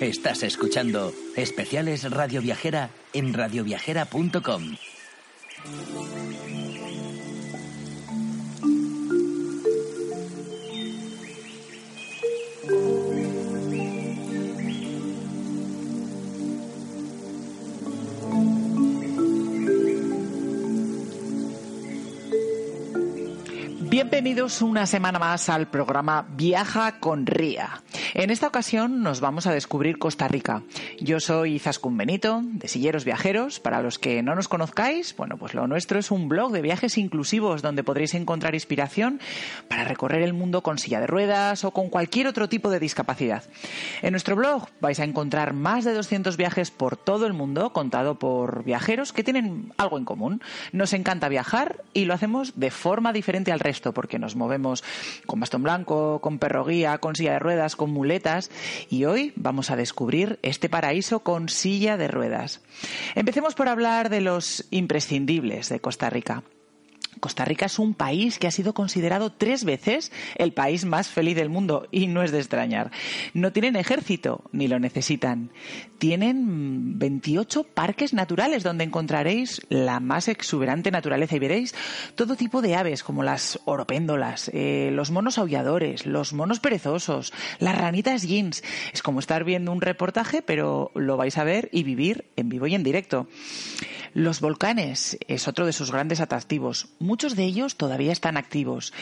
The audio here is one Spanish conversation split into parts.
Estás escuchando Especiales Radio Viajera en radioviajera.com. Bienvenidos una semana más al programa Viaja con Ría. En esta ocasión nos vamos a descubrir Costa Rica. Yo soy Zaskun Benito, de Silleros Viajeros. Para los que no nos conozcáis, bueno, pues lo nuestro es un blog de viajes inclusivos donde podréis encontrar inspiración para recorrer el mundo con silla de ruedas o con cualquier otro tipo de discapacidad. En nuestro blog vais a encontrar más de 200 viajes por todo el mundo contado por viajeros que tienen algo en común. Nos encanta viajar y lo hacemos de forma diferente al resto porque nos movemos con bastón blanco, con perro guía, con silla de ruedas, con y hoy vamos a descubrir este paraíso con silla de ruedas. Empecemos por hablar de los imprescindibles de Costa Rica. Costa Rica es un país que ha sido considerado tres veces el país más feliz del mundo y no es de extrañar. No tienen ejército ni lo necesitan. Tienen 28 parques naturales donde encontraréis la más exuberante naturaleza y veréis todo tipo de aves como las oropéndolas, eh, los monos aulladores, los monos perezosos, las ranitas jeans. Es como estar viendo un reportaje pero lo vais a ver y vivir en vivo y en directo. Los volcanes es otro de sus grandes atractivos. Muchos de ellos todavía están activos.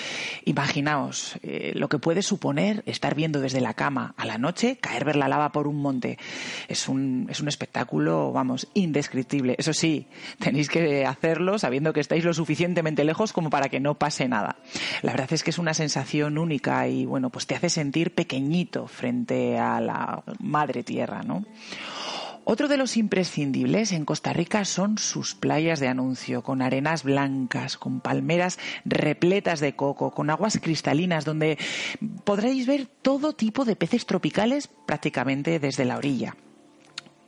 Imaginaos eh, lo que puede suponer estar viendo desde la cama a la noche caer ver la lava por un monte. Es un, es un espectáculo, vamos, indescriptible. Eso sí, tenéis que hacerlo sabiendo que estáis lo suficientemente lejos como para que no pase nada. La verdad es que es una sensación única y, bueno, pues te hace sentir pequeñito frente a la madre tierra, ¿no? Otro de los imprescindibles en Costa Rica son sus playas de anuncio, con arenas blancas, con palmeras repletas de coco, con aguas cristalinas, donde podréis ver todo tipo de peces tropicales prácticamente desde la orilla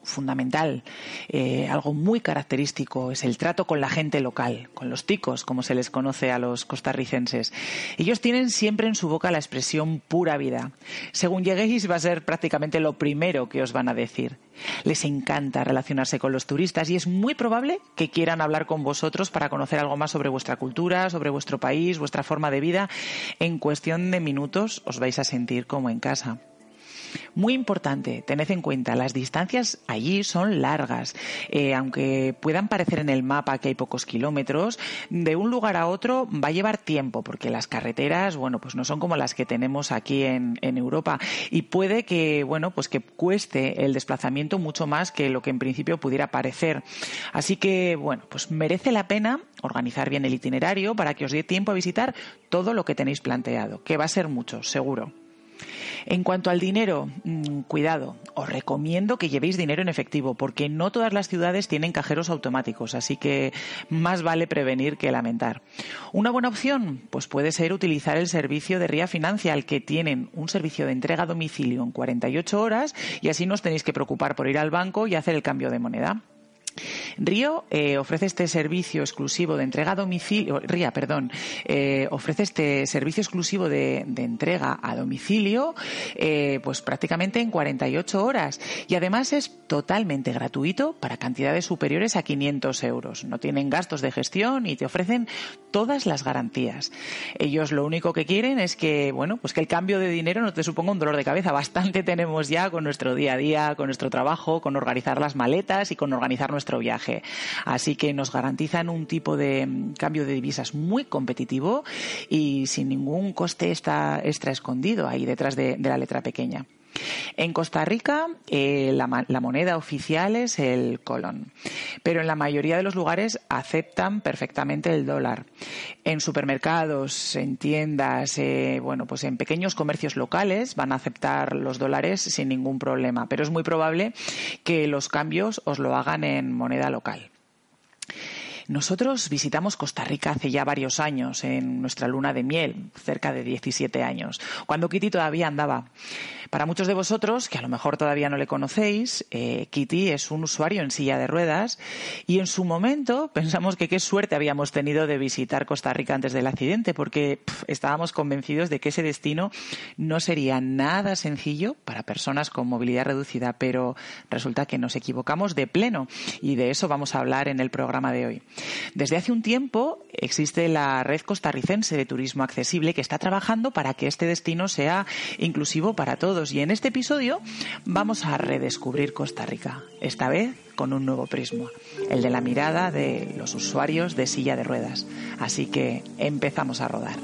fundamental, eh, algo muy característico, es el trato con la gente local, con los ticos, como se les conoce a los costarricenses. Ellos tienen siempre en su boca la expresión pura vida. Según lleguéis va a ser prácticamente lo primero que os van a decir. Les encanta relacionarse con los turistas y es muy probable que quieran hablar con vosotros para conocer algo más sobre vuestra cultura, sobre vuestro país, vuestra forma de vida. En cuestión de minutos os vais a sentir como en casa. Muy importante, tened en cuenta, las distancias allí son largas. Eh, aunque puedan parecer en el mapa que hay pocos kilómetros, de un lugar a otro va a llevar tiempo, porque las carreteras, bueno, pues no son como las que tenemos aquí en, en Europa. Y puede que, bueno, pues que cueste el desplazamiento mucho más que lo que en principio pudiera parecer. Así que, bueno, pues merece la pena organizar bien el itinerario para que os dé tiempo a visitar todo lo que tenéis planteado, que va a ser mucho, seguro. En cuanto al dinero, mm, cuidado, os recomiendo que llevéis dinero en efectivo, porque no todas las ciudades tienen cajeros automáticos, así que más vale prevenir que lamentar. Una buena opción, pues puede ser utilizar el servicio de Ría Financial, que tienen un servicio de entrega a domicilio en 48 horas y así no os tenéis que preocupar por ir al banco y hacer el cambio de moneda. Río eh, ofrece este servicio exclusivo de entrega a domicilio, Ría, perdón, eh, ofrece este servicio exclusivo de, entrega a domicilio, eh, pues prácticamente en 48 horas y además es totalmente gratuito para cantidades superiores a 500 euros. No tienen gastos de gestión y te ofrecen todas las garantías. Ellos lo único que quieren es que, bueno, pues que el cambio de dinero no te suponga un dolor de cabeza. Bastante tenemos ya con nuestro día a día, con nuestro trabajo, con organizar las maletas y con organizar nuestro viaje. Así que nos garantizan un tipo de mm, cambio de divisas muy competitivo y sin ningún coste extra, extra escondido ahí detrás de la letra pequeña. En Costa Rica eh, la, moneda oficial es el colón, pero en la mayoría de los lugares aceptan perfectamente el dólar. En supermercados, en tiendas, eh, bueno, pues en pequeños comercios locales van a aceptar los dólares sin ningún problema, pero es muy probable que los cambios os lo hagan en moneda local. Nosotros visitamos Costa Rica hace ya varios años, en nuestra luna de miel, cerca de 17 años, cuando Kitty todavía andaba. Para muchos de vosotros, que a lo mejor todavía no le conocéis, eh, Kitty es un usuario en silla de ruedas y en su momento pensamos que qué suerte habíamos tenido de visitar Costa Rica antes del accidente, porque estábamos convencidos de que ese destino no sería nada sencillo para personas con movilidad reducida, pero resulta que nos equivocamos de pleno y de eso vamos a hablar en el programa de hoy. Desde hace un tiempo existe la Red Costarricense de Turismo Accesible que está trabajando para que este destino sea inclusivo para todos. Y en este episodio vamos a redescubrir Costa Rica, esta vez con un nuevo prisma, el de la mirada de los usuarios de silla de ruedas. Así que empezamos a rodar.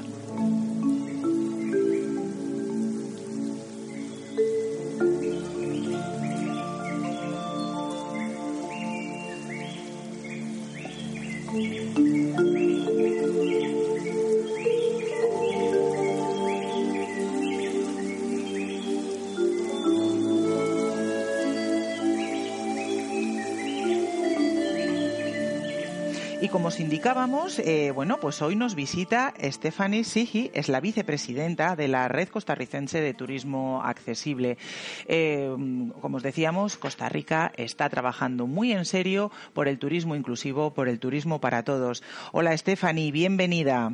Como os indicábamos, eh, bueno, pues hoy nos visita Stephanie Sigi, es la vicepresidenta de la Red Costarricense de Turismo Accesible. Eh, como os decíamos, Costa Rica está trabajando muy en serio por el turismo inclusivo, por el turismo para todos. Hola Stephanie, bienvenida.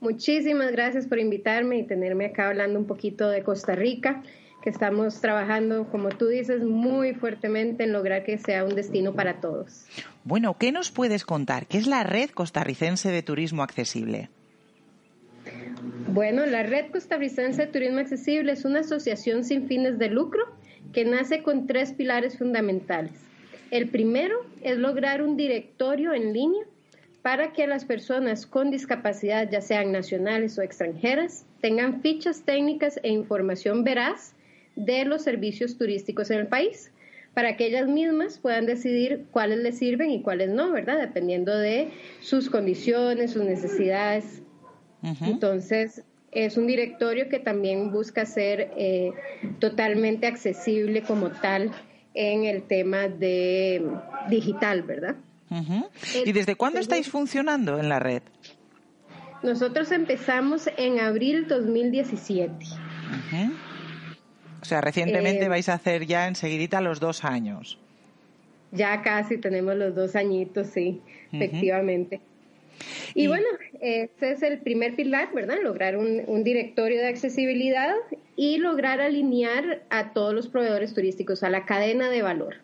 Muchísimas gracias por invitarme y tenerme acá hablando un poquito de Costa Rica que estamos trabajando, como tú dices, muy fuertemente en lograr que sea un destino para todos. Bueno, ¿qué nos puedes contar? ¿Qué es la Red Costarricense de Turismo Accesible? Bueno, la Red Costarricense de Turismo Accesible es una asociación sin fines de lucro que nace con tres pilares fundamentales. El primero es lograr un directorio en línea para que las personas con discapacidad, ya sean nacionales o extranjeras, tengan fichas técnicas e información veraz de los servicios turísticos en el país, para que ellas mismas puedan decidir cuáles les sirven y cuáles no, ¿verdad? Dependiendo de sus condiciones, sus necesidades. Entonces, es un directorio que también busca ser eh, totalmente accesible como tal en el tema de digital, ¿verdad? ¿Y desde cuándo estáis funcionando en la red? Nosotros empezamos en abril 2017. O sea, recientemente eh, vais a hacer ya enseguidita los dos años. Ya casi tenemos los dos añitos, sí, efectivamente. Y, bueno, ese es el primer pilar, ¿verdad? Lograr un, un, directorio de accesibilidad y lograr alinear a todos los proveedores turísticos, a la cadena de valor.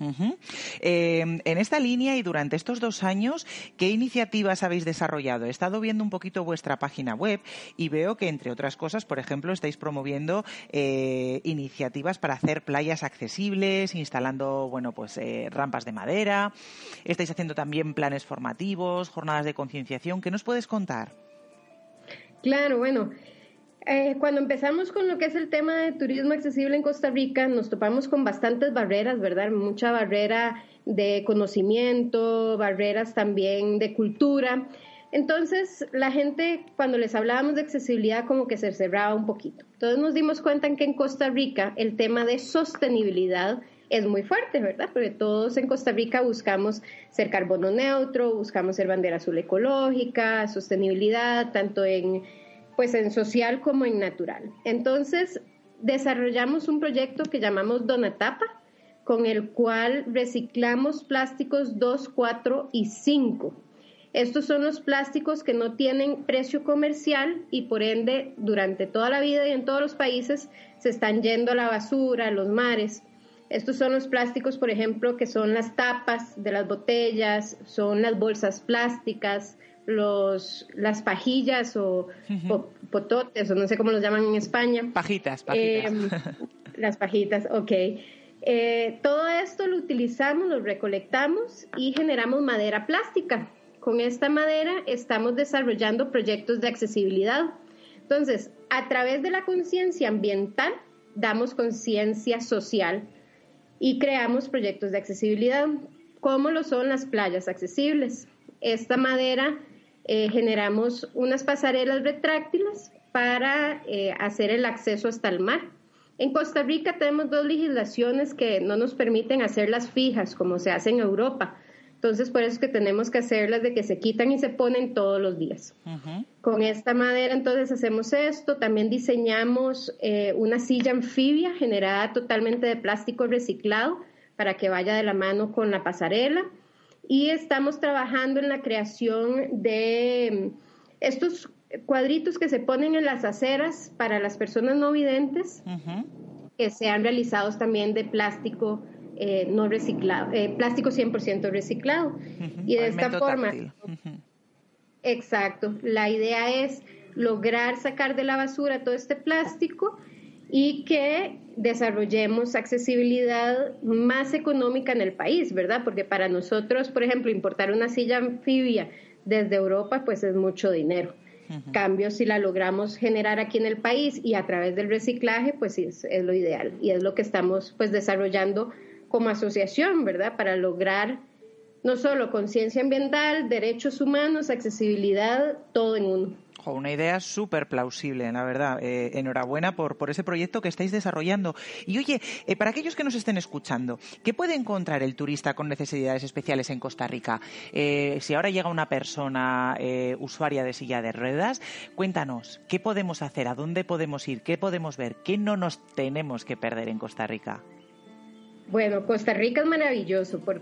Em, en esta línea y durante estos dos años, ¿qué iniciativas habéis desarrollado? He estado viendo un poquito vuestra página web y veo que, entre otras cosas, por ejemplo, estáis promoviendo eh, iniciativas para hacer playas accesibles, instalando, bueno, pues eh, rampas de madera. Estáis haciendo también planes formativos, jornadas de concienciación. ¿Qué nos puedes contar? Claro, bueno. Eh, cuando empezamos con lo que es el tema de turismo accesible en Costa Rica, nos topamos con bastantes barreras, ¿verdad? Mucha barrera de conocimiento, barreras también de cultura. Entonces, la gente, cuando les hablábamos de accesibilidad, como que se cerraba un poquito. Entonces nos dimos cuenta que en Costa Rica el tema de sostenibilidad es muy fuerte, ¿verdad? Porque todos en Costa Rica buscamos ser carbono neutro, buscamos ser bandera azul ecológica, sostenibilidad, tanto en pues en social como en natural. Entonces, desarrollamos un proyecto que llamamos Donatapa, con el cual reciclamos plásticos 2, 4 y 5. Estos son los plásticos que no tienen precio comercial y por ende durante toda la vida y en todos los países se están yendo a la basura, a los mares. Estos son los plásticos, por ejemplo, que son las tapas de las botellas, son las bolsas plásticas, los, las pajillas o pototes, o no sé cómo los llaman en España. Pajitas, pajitas. Em, las pajitas, ok. Eh, todo esto lo utilizamos, lo recolectamos y generamos madera plástica. Con esta madera estamos desarrollando proyectos de accesibilidad. Entonces, a través de la conciencia ambiental, damos conciencia social y creamos proyectos de accesibilidad, como lo son las playas accesibles. Esta madera eh, generamos unas pasarelas retráctiles para eh, hacer el acceso hasta el mar. En Costa Rica tenemos dos legislaciones que no nos permiten hacerlas fijas como se hace en Europa. Entonces, por eso es que tenemos que hacerlas de que se quitan y se ponen todos los días. Con esta madera, entonces, hacemos esto. También diseñamos eh, una silla anfibia generada totalmente de plástico reciclado para que vaya de la mano con la pasarela. Y estamos trabajando en la creación de mm, estos cuadritos que se ponen en las aceras para las personas no videntes, que sean realizados también de plástico eh, no reciclado, eh, plástico 100% reciclado. Y de esta forma, exacto, la idea es lograr sacar de la basura todo este plástico y que desarrollemos accesibilidad más económica en el país, ¿verdad? Porque para nosotros, por ejemplo, importar una silla anfibia desde Europa, pues es mucho dinero. Cambio, si la logramos generar aquí en el país y a través del reciclaje, pues es, es lo ideal y es lo que estamos pues desarrollando como asociación, ¿verdad? Para lograr no solo conciencia ambiental, derechos humanos, accesibilidad, todo en uno. Una idea súper plausible, la verdad. Eh, enhorabuena por, por ese proyecto que estáis desarrollando. Y oye, eh, para aquellos que nos estén escuchando, ¿qué puede encontrar el turista con necesidades especiales en Costa Rica? Eh, si ahora llega una persona usuaria de silla de ruedas, cuéntanos, ¿qué podemos hacer? ¿A dónde podemos ir? ¿Qué podemos ver? ¿Qué no nos tenemos que perder en Costa Rica? Bueno, Costa Rica es maravilloso. Por,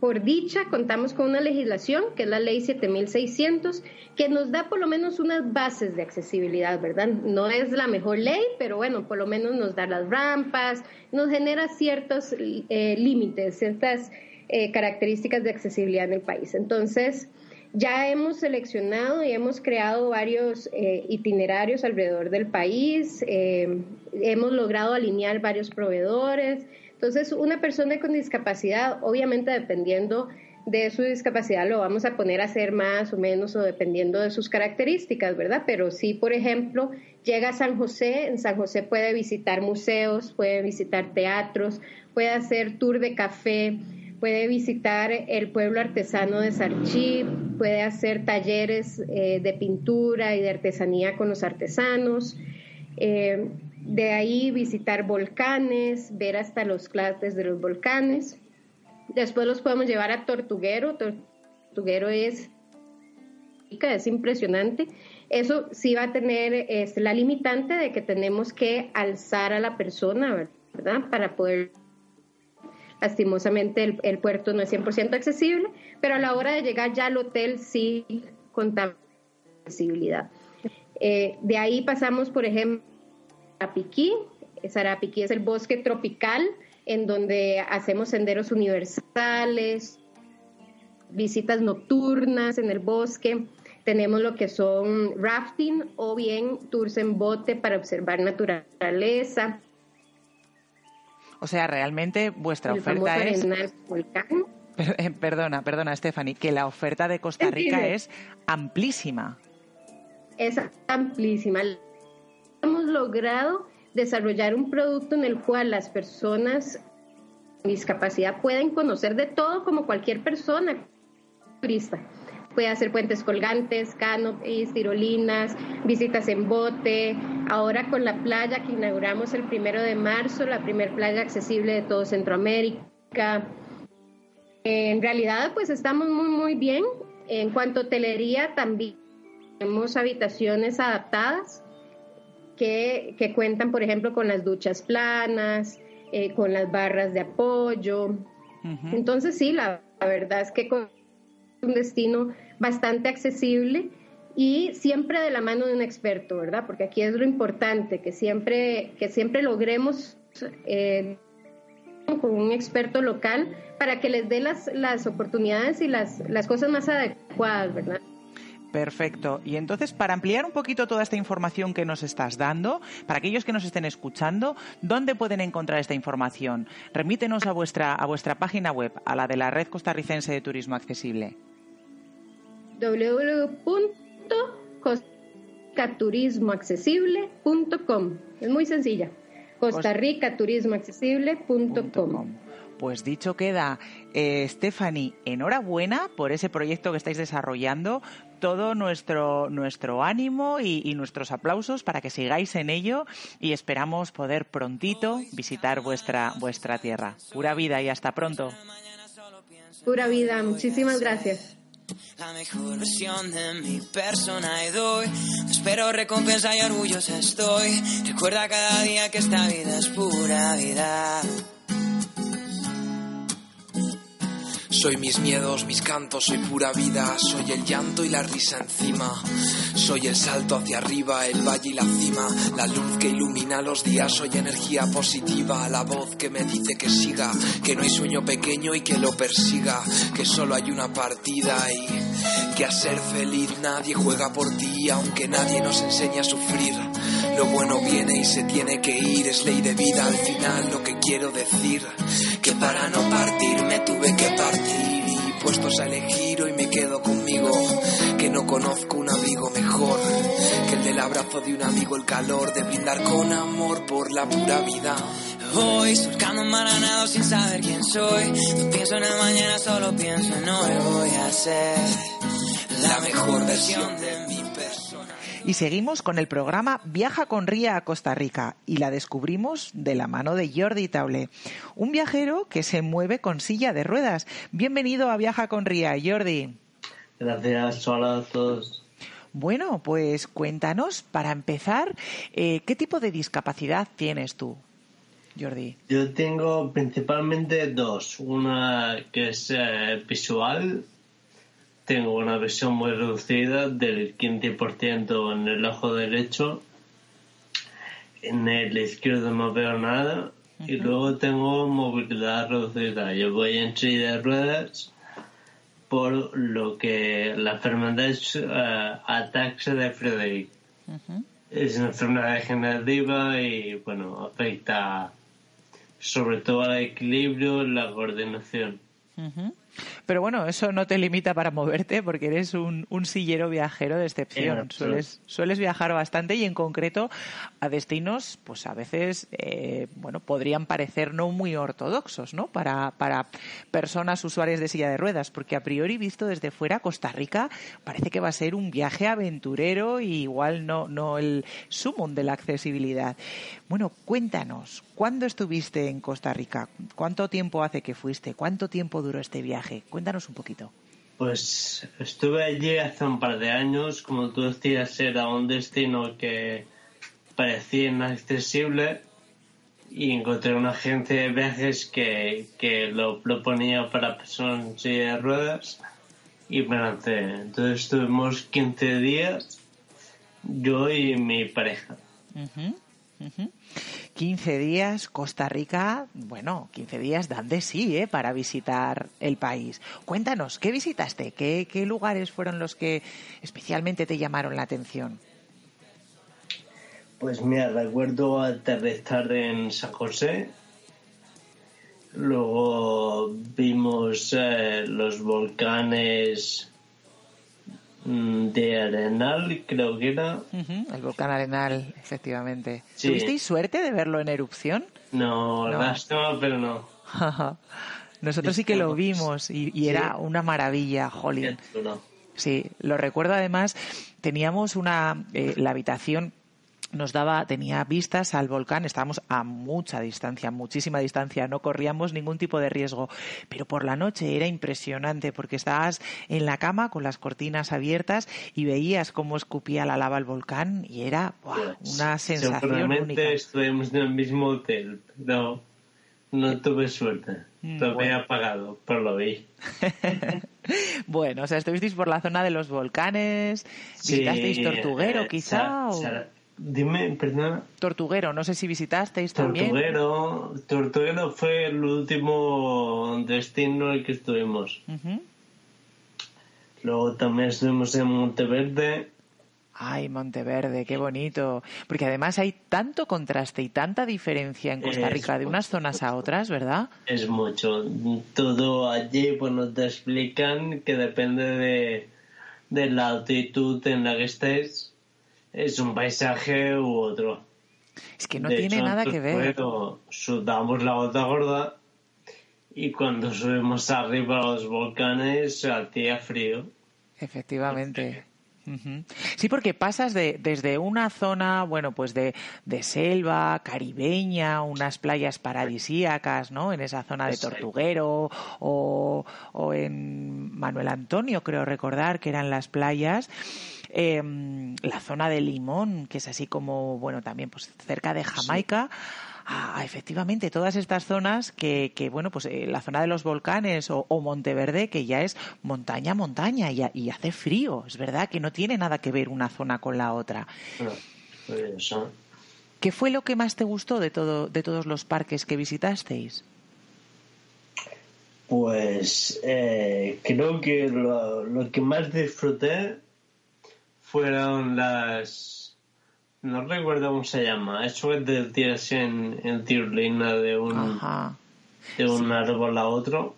por dicha, contamos con una legislación, que es la ley 7600, que nos da por lo menos unas bases de accesibilidad, ¿verdad? No es la mejor ley, pero bueno, por lo menos nos da las rampas, nos genera ciertos eh, límites, ciertas eh, características de accesibilidad en el país. Entonces, ya hemos seleccionado y hemos creado varios eh, itinerarios alrededor del país, hemos logrado alinear varios proveedores, entonces, una persona con discapacidad, obviamente dependiendo de su discapacidad, lo vamos a poner a hacer más o menos o dependiendo de sus características, ¿verdad? Pero si, por ejemplo, llega a San José, en San José puede visitar museos, puede visitar teatros, puede hacer tour de café, puede visitar el pueblo artesano de Sarchí, puede hacer talleres eh, de pintura y de artesanía con los artesanos. Eh, de ahí visitar volcanes, ver hasta los cráteres de los volcanes. Después los podemos llevar a Tortuguero. Tortuguero es, es impresionante. Eso sí va a tener este, la limitante de que tenemos que alzar a la persona, ¿verdad? Para poder lastimosamente el, puerto no es 100% accesible, pero a la hora de llegar ya al hotel sí contamos accesibilidad. Eh, de ahí pasamos, por ejemplo, Sarapiquí. Sarapiquí es el bosque tropical en donde hacemos senderos universales, visitas nocturnas en el bosque. Tenemos lo que son rafting o bien tours en bote para observar naturaleza. O sea, realmente vuestra oferta es... Eh, perdona, perdona, Stephanie, que la oferta de Costa Rica es amplísima. Es amplísima hemos logrado desarrollar un producto en el cual las personas con discapacidad pueden conocer de todo como cualquier persona turista. Puede hacer puentes colgantes, canopies, tirolinas, visitas en bote. Ahora con la playa que inauguramos el primero de marzo, la primer playa accesible de todo Centroamérica. En realidad, pues estamos muy, muy bien. En cuanto a hotelería, también tenemos habitaciones adaptadas que, cuentan, por ejemplo, con las duchas planas, eh, con las barras de apoyo. Entonces, sí, la, verdad es que es un destino bastante accesible y siempre de la mano de un experto, ¿verdad? Porque aquí es lo importante, que siempre, que siempre logremos eh, con un experto local para que les dé las, las oportunidades y las, las cosas más adecuadas, ¿verdad? Perfecto. Y entonces, para ampliar un poquito toda esta información que nos estás dando, para aquellos que nos estén escuchando, ¿dónde pueden encontrar esta información? Remítenos a vuestra, a vuestra página web, a la de la Red Costarricense de Turismo Accesible. www.costarricaturismoaccesible.com. Es muy sencilla. costarricaturismoaccesible.com. Pues dicho queda, eh, Stephanie, enhorabuena por ese proyecto que estáis desarrollando, todo nuestro, nuestro ánimo y, nuestros aplausos para que sigáis en ello y esperamos poder prontito visitar vuestra, vuestra tierra. Pura vida y hasta pronto. Pura vida. Muchísimas gracias. La mejor versión de mi persona y doy. Espero recompensa y orgullosa estoy. Recuerda cada día que esta vida es pura vida. Soy mis miedos, mis cantos, soy pura vida, soy el llanto y la risa encima. Soy el salto hacia arriba, el valle y la cima, la luz que ilumina los días, soy energía positiva, la voz que me dice que siga, que no hay sueño pequeño y que lo persiga, que solo hay una partida y que a ser feliz nadie juega por ti, aunque nadie nos enseña a sufrir. Lo bueno viene y se tiene que ir, es ley de vida al final lo que quiero decir, que para no partir me tuve que partir y puestos a elegir hoy me quedo conmigo, que no conozco un abrigo mejor que el del abrazo de un amigo, el calor de brindar con amor por la pura vida. Voy surcando maranado sin saber quién soy. No pienso en el mañana, solo pienso en hoy. Voy a ser la mejor versión de persona. Y seguimos con el programa Viaja con Ría a Costa Rica y la descubrimos de la mano de Jordi Taule, un viajero que se mueve con silla de ruedas. Bienvenido a Viaja con Ría, Jordi. Gracias, hola a todos. Bueno, pues cuéntanos, para empezar, eh, ¿qué tipo de discapacidad tienes tú, Jordi? Yo tengo principalmente dos. Una que es eh, visual. Tengo una visión muy reducida del 15% en el ojo derecho. En el izquierdo no veo nada. Y luego tengo movilidad reducida. Yo voy en silla de ruedas por lo que la enfermedad es ataxia de Friedreich. Es una enfermedad degenerativa y, bueno, afecta sobre todo al equilibrio y la coordinación. Pero bueno, eso no te limita para moverte porque eres un, un sillero viajero de excepción. Sueles, sueles viajar bastante y en concreto a destinos, pues a veces, eh, bueno, podrían parecer no muy ortodoxos, ¿no? Para, para personas usuarias de silla de ruedas, porque a priori visto desde fuera Costa Rica parece que va a ser un viaje aventurero y igual no, no el sumum de la accesibilidad. Bueno, cuéntanos, ¿cuándo estuviste en Costa Rica? ¿Cuánto tiempo hace que fuiste? ¿Cuánto tiempo duró este viaje? Cuéntanos un poquito. Pues estuve allí hace un par de años, como tú decías, era un destino que parecía inaccesible y encontré una agencia de viajes que, que lo proponía para personas en silla de ruedas y me lancé. Entonces estuvimos 15 días, yo y mi pareja. 15 días, Costa Rica, bueno, 15 días dan de sí, ¿eh? Para visitar el país. Cuéntanos, ¿qué visitaste? ¿Qué, qué lugares fueron los que especialmente te llamaron la atención? Pues mira, recuerdo aterrizar en San José. Luego vimos eh, los volcanes de Arenal, creo que era. Ujú, El volcán Arenal, efectivamente. Sí. ¿Tuvisteis suerte de verlo en erupción? No, No. lástima, pero no. Nosotros sí que lo vimos y, y era una maravilla, Jolín. Sí, lo recuerdo además, teníamos una, eh, la habitación nos daba, tenía vistas al volcán, estábamos a mucha distancia, muchísima distancia, no corríamos ningún tipo de riesgo, pero por la noche era impresionante porque estabas en la cama con las cortinas abiertas y veías cómo escupía la lava el volcán y era ¡buah! una sensación Seguramente única. estuvimos en el mismo hotel, pero no tuve suerte. Mm, Lo había bueno. apagado, pero lo vi. Bueno, o sea, estuvisteis por la zona de los volcanes, Sí, visitasteis Tortuguero eh, quizá, Sa- o Sa- Dime, perdona. Tortuguero, no sé si visitasteis también. Tortuguero, Tortuguero fue el último destino en el que estuvimos. Luego también estuvimos en Monteverde. Ay, Monteverde, qué bonito. Porque además hay tanto contraste y tanta diferencia en Costa Es Rica de unas zonas a otras, ¿verdad? Es mucho. Todo allí, bueno, te explican que depende de, de la altitud en la que estés. Es un paisaje u otro. Es que no De tiene hecho, nada que ver. Tortuguero Sudamos la gota gorda y cuando subimos arriba a los volcanes hacía frío. Efectivamente. Sí, porque pasas de, desde una zona, bueno, pues de, de, selva caribeña, unas playas paradisíacas, ¿no? En esa zona de Tortuguero o, o en Manuel Antonio, creo recordar que eran las playas. Em, la zona de Limón, que es así como, bueno, también pues cerca de Jamaica. Ah, efectivamente, todas estas zonas que, que bueno, pues eh, la zona de los volcanes o, Monteverde, que ya es montaña, montaña y, y, hace frío. Es verdad que no tiene nada que ver una zona con la otra. ¿Qué fue lo que más te gustó de, todo, de todos los parques que visitasteis? Pues eh, creo que lo, lo que más disfruté fueron las no recuerdo cómo se llama. Eso es de tirarse en, en tirolina de un, de un árbol a otro.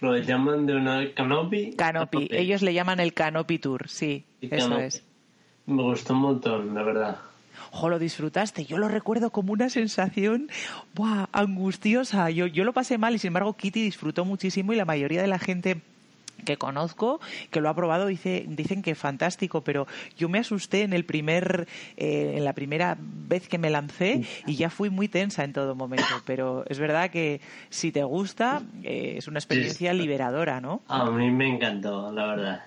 Lo llaman de una canopy. Canopy. Ellos le llaman el canopy tour, sí. eso es. Me gustó un montón, la verdad. Ojo, lo disfrutaste. Yo lo recuerdo como una sensación buah, angustiosa. Yo, yo lo pasé mal y sin embargo Kitty disfrutó muchísimo y la mayoría de la gente que conozco, que lo ha probado, dice, dicen que es fantástico, pero yo me asusté en el primer, eh, en la primera vez que me lancé y ya fui muy tensa en todo momento. Pero es verdad que si te gusta, eh, es una experiencia liberadora, ¿no? A mí me encantó, la verdad.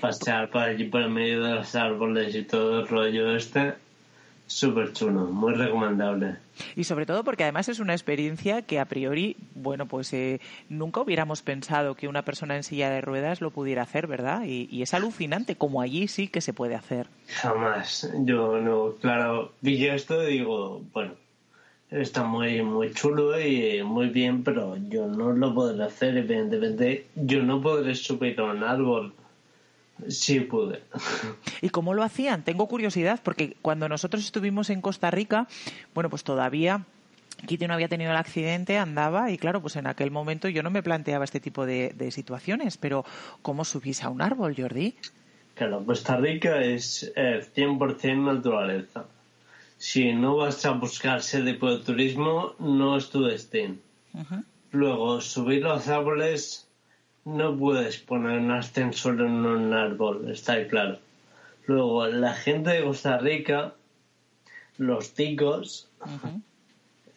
Pasear por allí por el medio de los árboles y todo el rollo este Súper chulo, muy recomendable. Y sobre todo porque además es una experiencia que a priori, bueno, pues eh, nunca hubiéramos pensado que una persona en silla de ruedas lo pudiera hacer, ¿verdad? Y, es alucinante, como allí sí que se puede hacer. Jamás. Yo no, claro, vi esto y digo, bueno, está muy, muy chulo y muy bien, pero yo no lo podré hacer, evidentemente. Yo no podré subir a un árbol Sí, pude. ¿Y cómo lo hacían? Tengo curiosidad porque cuando nosotros estuvimos en Costa Rica, bueno, pues todavía Kitty no había tenido el accidente, andaba y claro, pues en aquel momento yo no me planteaba este tipo de, situaciones, pero ¿cómo subís a un árbol, Jordi? Claro, Costa Rica es 100% eh, naturaleza. Si no vas a buscar ese tipo de turismo, no es tu destino. Luego, subir los árboles no puedes poner un ascensor en un árbol, está claro. Luego, la gente de Costa Rica, los ticos,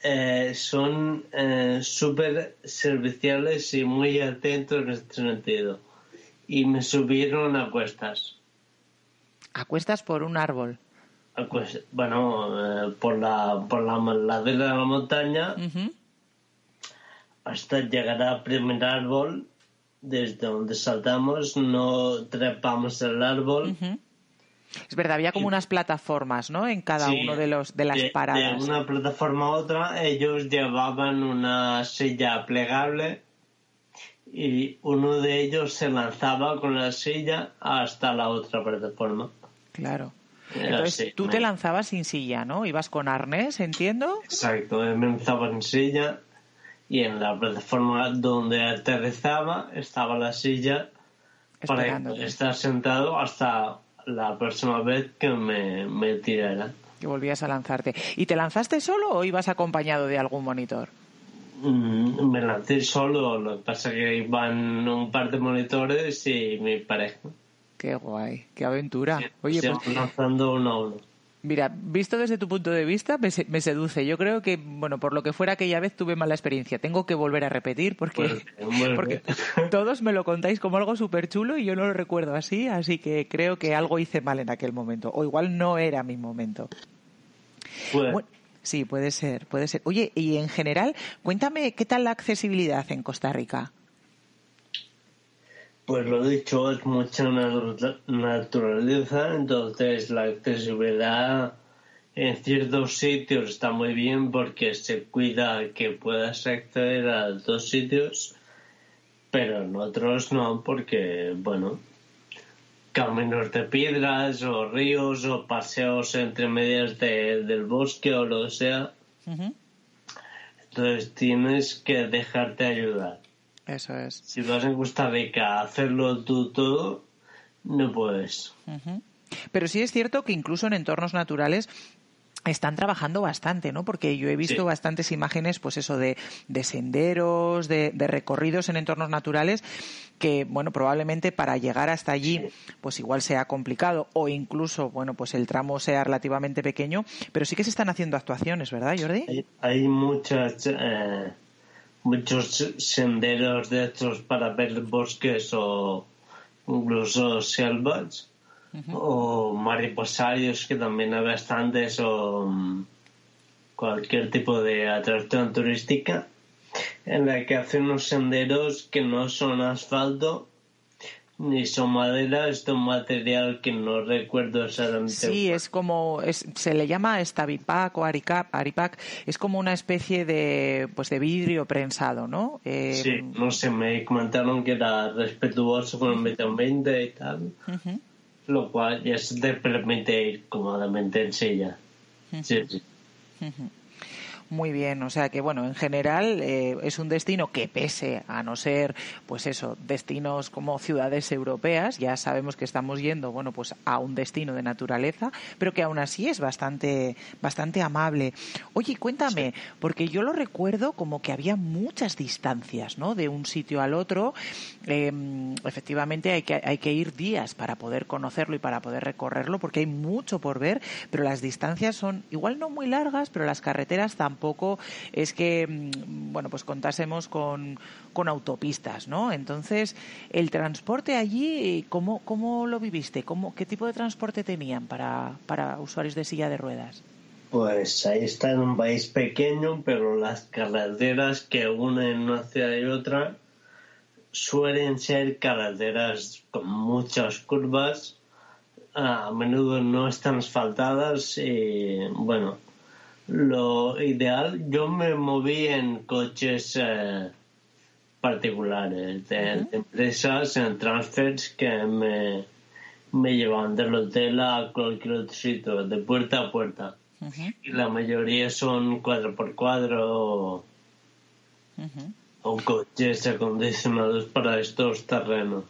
eh, son eh, súper serviciales y muy atentos en este sentido. Y me subieron a cuestas. ¿A cuestas por un árbol? bueno, eh, por, la, por la ladera de la montaña hasta llegar al primer árbol desde donde saltamos no trepamos el árbol. Es verdad, había como unas plataformas, ¿no? En cada uno de los de las paradas. De una plataforma a otra, ellos llevaban una silla plegable y uno de ellos se lanzaba con la silla hasta la otra plataforma. Claro. Entonces tú te lanzabas sin silla, ¿no? Ibas con arnés, entiendo. Exacto, me lanzaba sin silla y en la plataforma donde aterrizaba estaba la silla para estar sentado hasta la próxima vez que me, me tirara. Que volvías a lanzarte. ¿Y te lanzaste solo o ibas acompañado de algún monitor? Mm, me lancé solo, lo que pasa es que iban un par de monitores y mi pareja. Qué guay, qué aventura. Oye, pues... lanzando uno a uno. Mira, visto desde tu punto de vista, me, seduce. Yo creo que, bueno, por lo que fuera aquella vez tuve mala experiencia. Tengo que volver a repetir porque, porque todos me lo contáis como algo súper chulo y yo no lo recuerdo así, así que creo que algo hice mal en aquel momento. O igual no era mi momento. sí, puede ser, puede ser. Oye, y en general, cuéntame qué tal la accesibilidad en Costa Rica. Pues lo dicho, es mucha naturaleza, entonces la accesibilidad en ciertos sitios está muy bien porque se cuida que puedas acceder a dos sitios, pero en otros no, porque, bueno, caminos de piedras o ríos o paseos entre medias del bosque o lo que sea. Entonces tienes que dejarte ayudar. Eso es. Si vas en Costa Rica a hacerlo tú todo, no puedes. Pero sí es cierto que incluso en entornos naturales están trabajando bastante, ¿no? Porque yo he visto bastantes imágenes, pues eso, de, de senderos, de, recorridos en entornos naturales que, bueno, probablemente para llegar hasta allí, pues igual sea complicado o incluso, bueno, pues el tramo sea relativamente pequeño, pero sí que se están haciendo actuaciones, ¿verdad, Jordi? Hay, muchas, eh, muchos senderos de estos para ver bosques o incluso selvas o mariposarios que también hay bastantes o mm, cualquier tipo de atracción turística en la que hacen unos senderos que no son asfalto ni son madera, es un material que no recuerdo exactamente. Sí, es como, se le llama Stavipac o Aripac, es como una especie de, pues de vidrio prensado, ¿no? Eh, sí, no sé, me comentaron que era respetuoso con el medio ambiente y tal, lo cual ya se te permite ir cómodamente en silla. Sí, sí. Muy bien, o sea que bueno, en general eh, es un destino que pese a no ser, pues eso, destinos como ciudades europeas, ya sabemos que estamos yendo, bueno, pues a un destino de naturaleza, pero que aún así es bastante, bastante amable. Oye, cuéntame, porque yo lo recuerdo como que había muchas distancias, ¿no? De un sitio al otro. Em, efectivamente hay que, hay que ir días para poder conocerlo y para poder recorrerlo, porque hay mucho por ver, pero las distancias son igual no muy largas, pero las carreteras tampoco poco es que, mm, bueno, pues contásemos con, con autopistas, ¿no? Entonces, el transporte allí, ¿cómo, cómo lo viviste? ¿Cómo, ¿Qué tipo de transporte tenían para, para usuarios de silla de ruedas? Pues ahí está en un país pequeño, pero las carreteras que unen una ciudad y otra suelen ser carreteras con muchas curvas, a menudo no están asfaltadas y bueno, lo ideal, yo me moví en coches eh, particulares, de, empresas, en transfers que me, me llevan del hotel a cualquier otro sitio, de puerta a puerta. Y la mayoría son cuadro por cuadro o coches acondicionados para estos terrenos.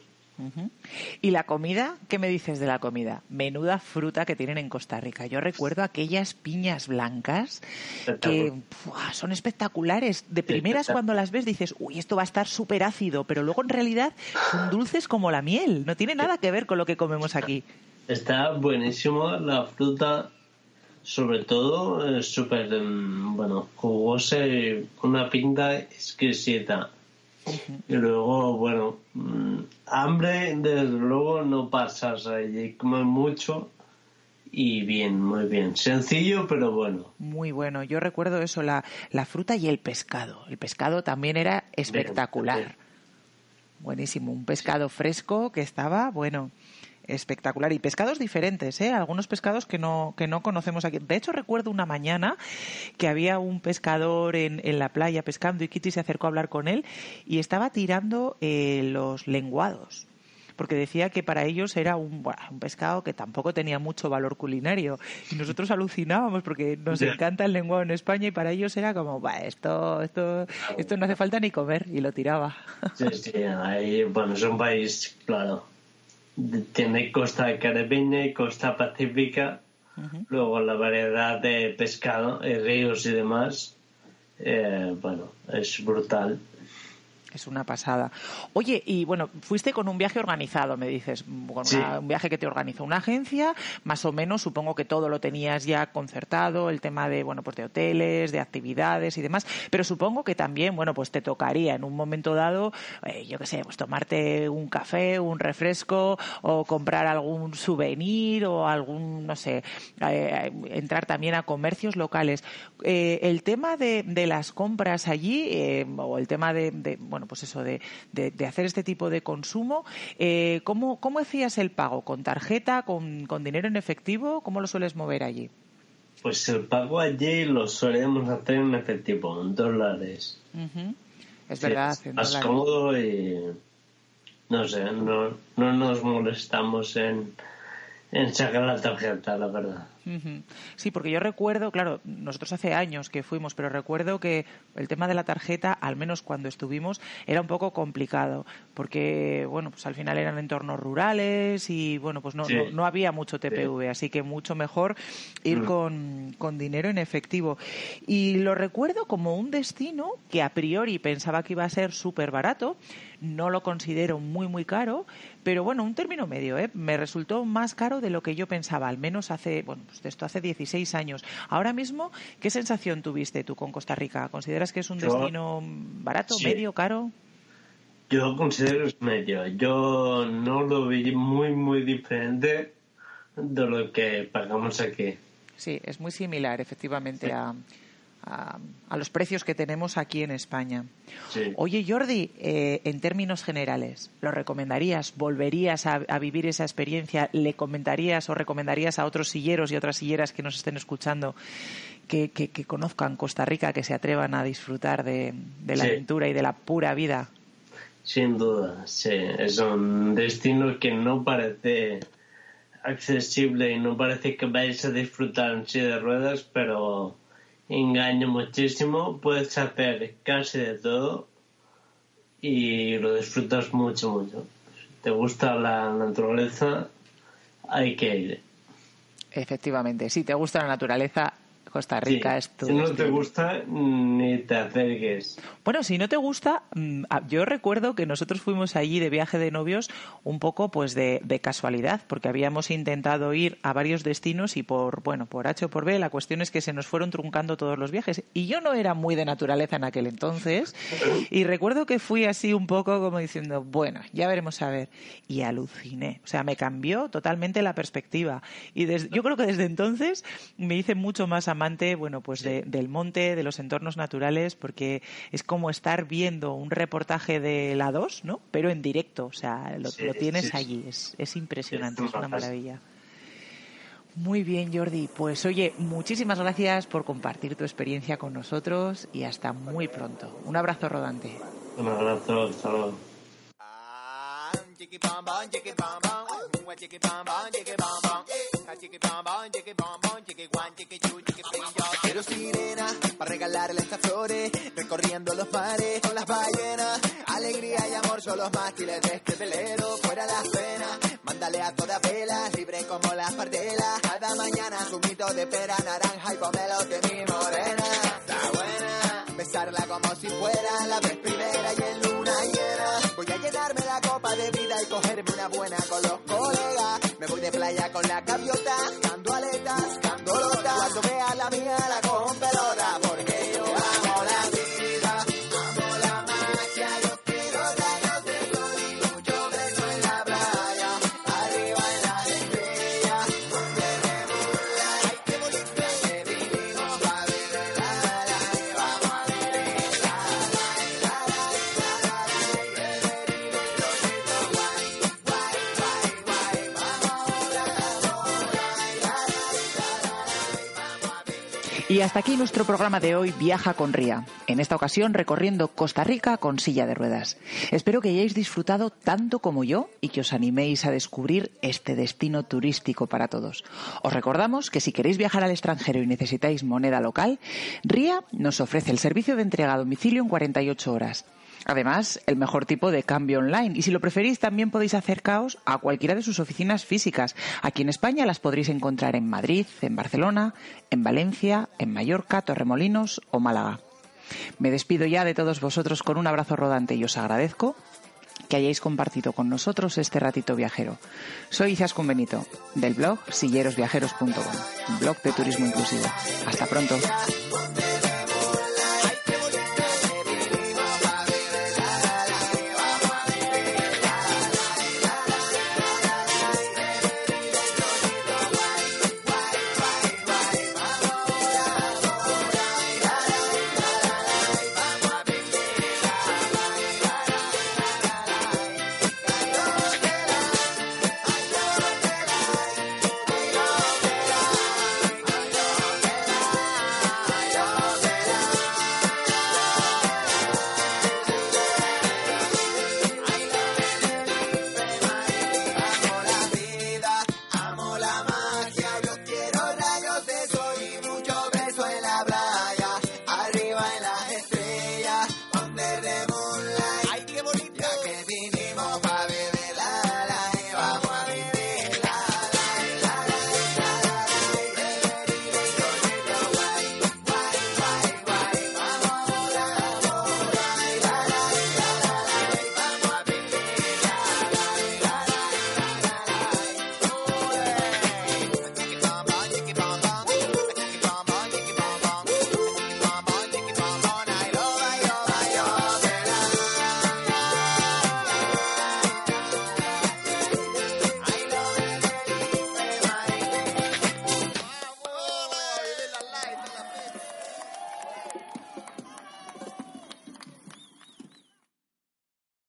¿Y la comida? ¿Qué me dices de la comida? Menuda fruta que tienen en Costa Rica. Yo recuerdo aquellas piñas blancas que son espectaculares. De primeras cuando las ves dices, uy, esto va a estar súper ácido, pero luego en realidad son dulces como la miel. No tiene nada que ver con lo que comemos aquí. Está buenísimo la fruta, sobre todo súper, em, bueno, jugosa una pinta exquisita. Y luego, bueno, mm, hambre, desde luego, no pasas allí, comes mucho y bien, muy bien. Sencillo, pero bueno. Muy bueno. Yo recuerdo eso, la, la fruta y el pescado. El pescado también era espectacular. Buenísimo. Un pescado fresco que estaba, bueno espectacular. Y pescados diferentes, ¿eh? Algunos pescados que no, que no conocemos aquí. De hecho, recuerdo una mañana que había un pescador en, en la playa pescando y Kitty se acercó a hablar con él y estaba tirando eh, los lenguados porque decía que para ellos era un, un, pescado que tampoco tenía mucho valor culinario. Y nosotros alucinábamos porque nos encanta el lenguado en España y para ellos era como, esto, esto, esto no hace falta ni comer y lo tiraba. Sí, sí, ahí, bueno, es un país, claro, tiene costa caribeña y costa pacífica. Luego la variedad de pescado, y ríos y demás, eh, bueno, es brutal. Es una pasada. Oye, y bueno, fuiste con un viaje organizado, me dices, un viaje que te organizó una agencia, más o menos, supongo que todo lo tenías ya concertado, el tema de, bueno, pues de hoteles, de actividades y demás, pero supongo que también, bueno, pues te tocaría en un momento dado, eh, yo qué sé, pues tomarte un café, un refresco o comprar algún souvenir o algún, no sé, eh, entrar también a comercios locales. Eh, el tema de, de, las compras allí, o el tema de, de bueno, pues eso, de, de, hacer este tipo de consumo. Eh, ¿cómo, ¿Cómo hacías el pago? ¿Con tarjeta, con, con dinero en efectivo? ¿Cómo lo sueles mover allí? Pues el pago allí lo solemos hacer en efectivo, en dólares. Es verdad. Es más cómodo y no sé, no, no nos molestamos en, en sacar la tarjeta, la verdad. Sí, porque yo recuerdo, claro, nosotros hace años que fuimos, pero recuerdo que el tema de la tarjeta, al menos cuando estuvimos, era un poco complicado, porque, bueno, pues al final eran entornos rurales y, bueno, pues no, no, había mucho TPV, así que mucho mejor ir mm. con, con dinero en efectivo. Y lo recuerdo como un destino que a priori pensaba que iba a ser súper barato, no lo considero muy, muy caro, pero bueno, un término medio, ¿eh? me resultó más caro de lo que yo pensaba, al menos hace, bueno, pues esto hace 16 años. Ahora mismo, ¿qué sensación tuviste tú con Costa Rica? ¿Consideras que es un destino barato, medio, caro? Yo considero es medio. Yo no lo vi muy, muy diferente de lo que pagamos aquí. Sí, es muy similar, efectivamente, a a, los precios que tenemos aquí en España. Oye, Jordi, eh, en términos generales, ¿lo recomendarías? ¿Volverías a, vivir esa experiencia? ¿Le comentarías o recomendarías a otros silleros y otras silleras que nos estén escuchando que, conozcan Costa Rica, que se atrevan a disfrutar de, la aventura y de la pura vida? Sin duda, sí. Es un destino que no parece accesible y no parece que vayáis a disfrutar en silla de ruedas, pero engaña muchísimo, puedes hacer casi de todo y lo disfrutas mucho, mucho. Si te gusta la naturaleza, hay que ir. Efectivamente, si te gusta la naturaleza, Costa Rica es Si no te gusta, ni te acerques. Bueno, si no te gusta, mm, ah, yo recuerdo que nosotros fuimos allí de viaje de novios un poco pues de, casualidad, porque habíamos intentado ir a varios destinos y por, bueno, por H o por B, la cuestión es que se nos fueron truncando todos los viajes. Y yo no era muy de naturaleza en aquel entonces, y recuerdo que fui así un poco como diciendo, bueno, ya veremos a ver. Y aluciné. O sea, me cambió totalmente la perspectiva. Y yo creo que desde entonces me hice mucho más amable bueno, pues del monte, de los entornos naturales, porque es como estar viendo un reportaje de la 2, ¿no? Pero en directo, o sea, lo, tienes allí, es, es impresionante, es una maravilla. Muy bien, Jordi. Pues oye, muchísimas gracias por compartir tu experiencia con nosotros y hasta muy pronto. Un abrazo rodante. Un abrazo, saludos. Los mástiles de este velero, fuera las penas. Mándale a todas velas, libre como las partelas. Cada mañana su mito de pera naranja y pomelo de mi morena. Está buena, besarla como si fuera la vez primera y en luna llena. Voy a llenarme la copa de vida y cogerme una buena con hasta aquí nuestro programa de hoy, Viaja con Ría. En esta ocasión recorriendo Costa Rica con silla de ruedas. Espero que hayáis disfrutado tanto como yo y que os animéis a descubrir este destino turístico para todos. Os recordamos que si queréis viajar al extranjero y necesitáis moneda local, Ría nos ofrece el servicio de entrega a domicilio en 48 horas. Además, el mejor tipo de cambio online. Y si lo preferís, también podéis acercaros a cualquiera de sus oficinas físicas. Aquí en España las podréis encontrar en Madrid, en Barcelona, en Valencia, en Mallorca, Torremolinos o Málaga. Me despido ya de todos vosotros con un abrazo rodante y os agradezco que hayáis compartido con nosotros este ratito viajero. Soy Izaskun Benito, del blog sillerosviajeros.com, blog de turismo inclusivo. Hasta pronto.